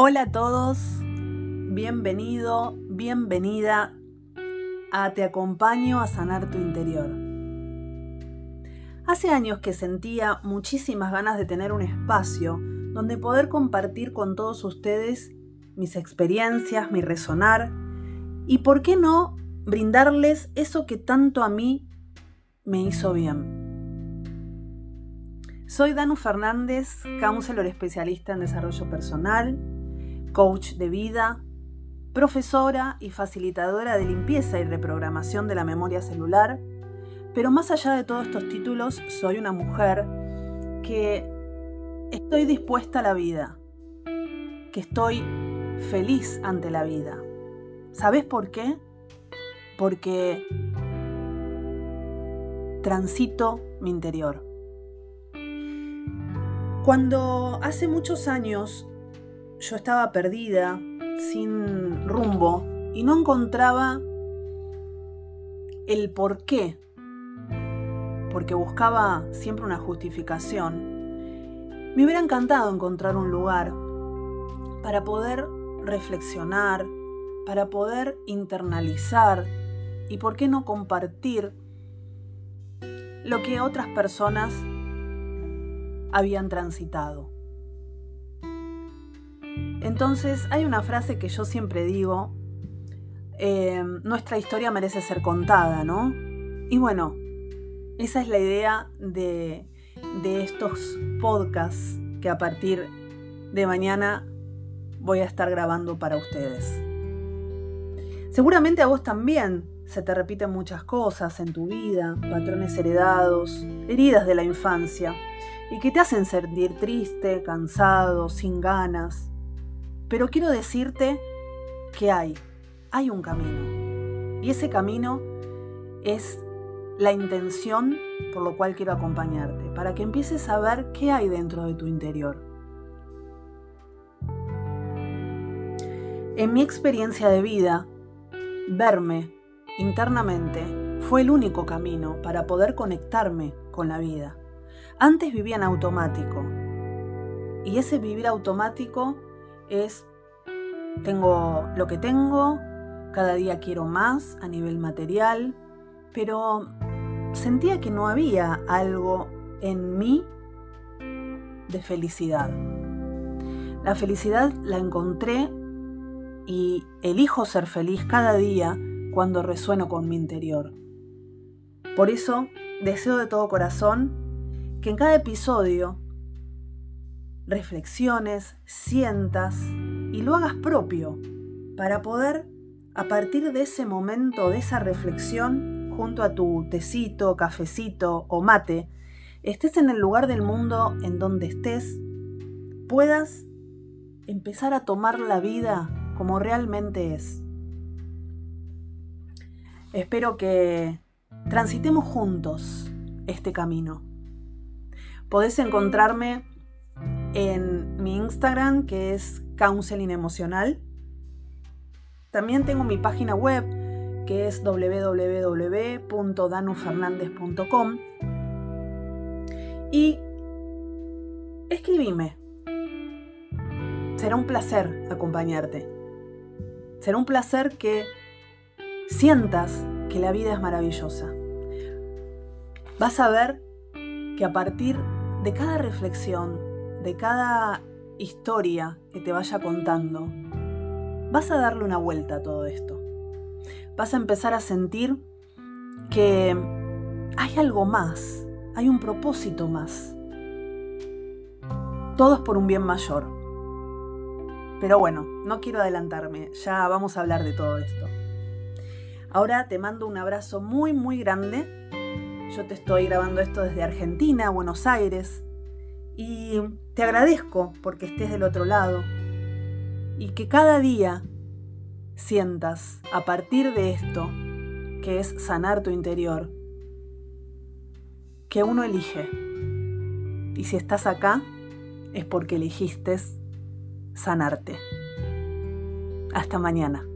Hola a todos, bienvenido, bienvenida a Te acompaño a sanar tu interior. Hace años que sentía muchísimas ganas de tener un espacio donde poder compartir con todos ustedes mis experiencias, mi resonar y, ¿por qué no?, brindarles eso que tanto a mí me hizo bien. Soy Danu Fernández, counselor especialista en desarrollo personal, coach de vida, profesora y facilitadora de limpieza y reprogramación de la memoria celular, pero más allá de todos estos títulos, soy una mujer que estoy dispuesta a la vida, que estoy feliz ante la vida. ¿Sabes por qué? Porque transito mi interior. Cuando hace muchos años yo estaba perdida, sin rumbo, y no encontraba el por qué, porque buscaba siempre una justificación, me hubiera encantado encontrar un lugar para poder reflexionar, para poder internalizar y por qué no compartir lo que otras personas habían transitado. Entonces hay una frase que yo siempre digo, eh, nuestra historia merece ser contada, ¿no? Y bueno, esa es la idea de, de estos podcasts que a partir de mañana voy a estar grabando para ustedes. Seguramente a vos también se te repiten muchas cosas en tu vida, patrones heredados, heridas de la infancia, y que te hacen sentir triste, cansado, sin ganas, pero quiero decirte que hay, hay un camino. Y ese camino es la intención por lo cual quiero acompañarte, para que empieces a ver qué hay dentro de tu interior. En mi experiencia de vida, verme internamente fue el único camino para poder conectarme con la vida. Antes vivía en automático. Y ese vivir automático es, tengo lo que tengo, cada día quiero más a nivel material, pero sentía que no había algo en mí de felicidad. La felicidad la encontré y elijo ser feliz cada día cuando resueno con mi interior. Por eso deseo de todo corazón que en cada episodio reflexiones, sientas y lo hagas propio para poder, a partir de ese momento, de esa reflexión, junto a tu tecito, cafecito o mate, estés en el lugar del mundo en donde estés, puedas empezar a tomar la vida como realmente es. Espero que transitemos juntos este camino. Podés encontrarme en mi Instagram, que es Counseling Emocional. También tengo mi página web, que es www.danufernandez.com. Y escribime. Será un placer acompañarte. Será un placer que sientas que la vida es maravillosa. Vas a ver que a partir de cada reflexión, de cada historia que te vaya contando, vas a darle una vuelta a todo esto. Vas a empezar a sentir que hay algo más, hay un propósito más. Todo es por un bien mayor. Pero bueno, no quiero adelantarme, ya vamos a hablar de todo esto. Ahora te mando un abrazo muy, muy grande. Yo te estoy grabando esto desde Argentina, Buenos Aires, y te agradezco porque estés del otro lado y que cada día sientas a partir de esto, que es sanar tu interior, que uno elige. Y si estás acá, es porque elegiste sanarte. Hasta mañana.